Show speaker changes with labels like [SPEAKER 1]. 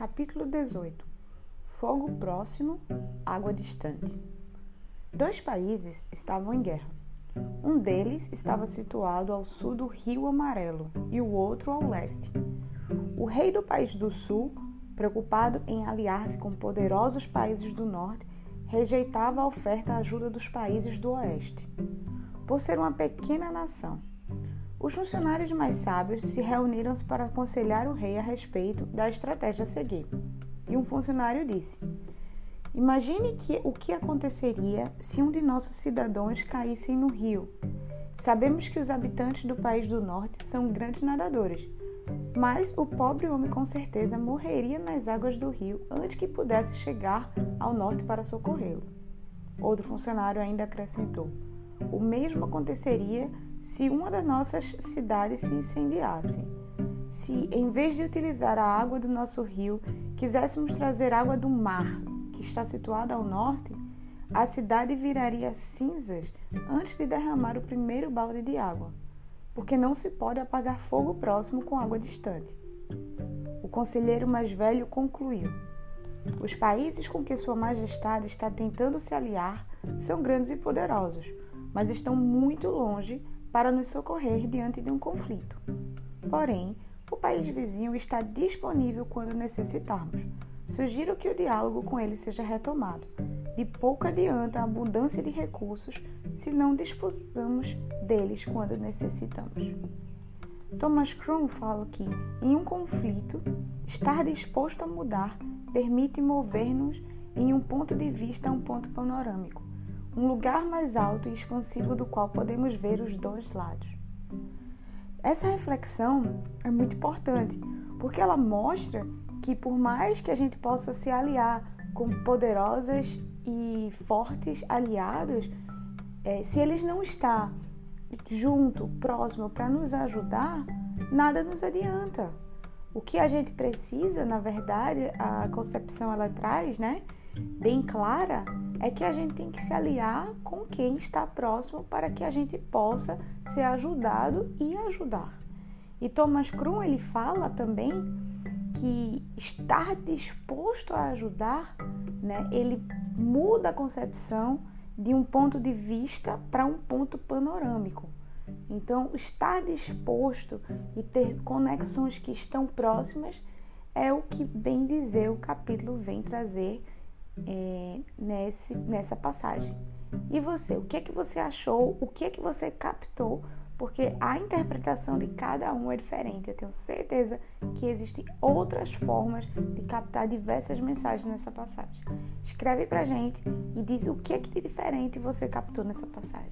[SPEAKER 1] Capítulo 18 Fogo próximo, água distante. Dois países estavam em guerra. Um deles estava situado ao sul do Rio Amarelo e o outro ao leste. O rei do país do sul, preocupado em aliar-se com poderosos países do norte, rejeitava a oferta à ajuda dos países do oeste. Por ser uma pequena nação, os funcionários mais sábios se reuniram para aconselhar o rei a respeito da estratégia a seguir. E um funcionário disse: Imagine que, o que aconteceria se um de nossos cidadãos caísse no rio. Sabemos que os habitantes do país do norte são grandes nadadores, mas o pobre homem com certeza morreria nas águas do rio antes que pudesse chegar ao norte para socorrê-lo. Outro funcionário ainda acrescentou: O mesmo aconteceria se uma das nossas cidades se incendiasse. Se, em vez de utilizar a água do nosso rio, quiséssemos trazer água do mar, que está situada ao norte, a cidade viraria cinzas antes de derramar o primeiro balde de água, porque não se pode apagar fogo próximo com água distante. O conselheiro mais velho concluiu: Os países com que Sua Majestade está tentando se aliar são grandes e poderosos, mas estão muito longe para nos socorrer diante de um conflito. Porém, o país vizinho está disponível quando necessitarmos. Sugiro que o diálogo com ele seja retomado. De pouco adianta a abundância de recursos se não disposamos deles quando necessitamos. Thomas Krum fala que, em um conflito, estar disposto a mudar permite mover-nos em um ponto de vista a um ponto panorâmico um lugar mais alto e expansivo do qual podemos ver os dois lados. Essa reflexão é muito importante, porque ela mostra que por mais que a gente possa se aliar com poderosas e fortes aliados, é, se eles não estão junto, próximo para nos ajudar, nada nos adianta. O que a gente precisa, na verdade, a concepção ela traz, né, bem clara, é que a gente tem que se aliar com quem está próximo para que a gente possa ser ajudado e ajudar. E Thomas Krum ele fala também que estar disposto a ajudar, né, ele muda a concepção de um ponto de vista para um ponto panorâmico. Então, estar disposto e ter conexões que estão próximas é o que, bem dizer, o capítulo vem trazer é, nesse, nessa passagem. E você, o que é que você achou? O que é que você captou? Porque a interpretação de cada um é diferente. Eu tenho certeza que existem outras formas de captar diversas mensagens nessa passagem. Escreve pra gente e diz o que é que de diferente você captou nessa passagem.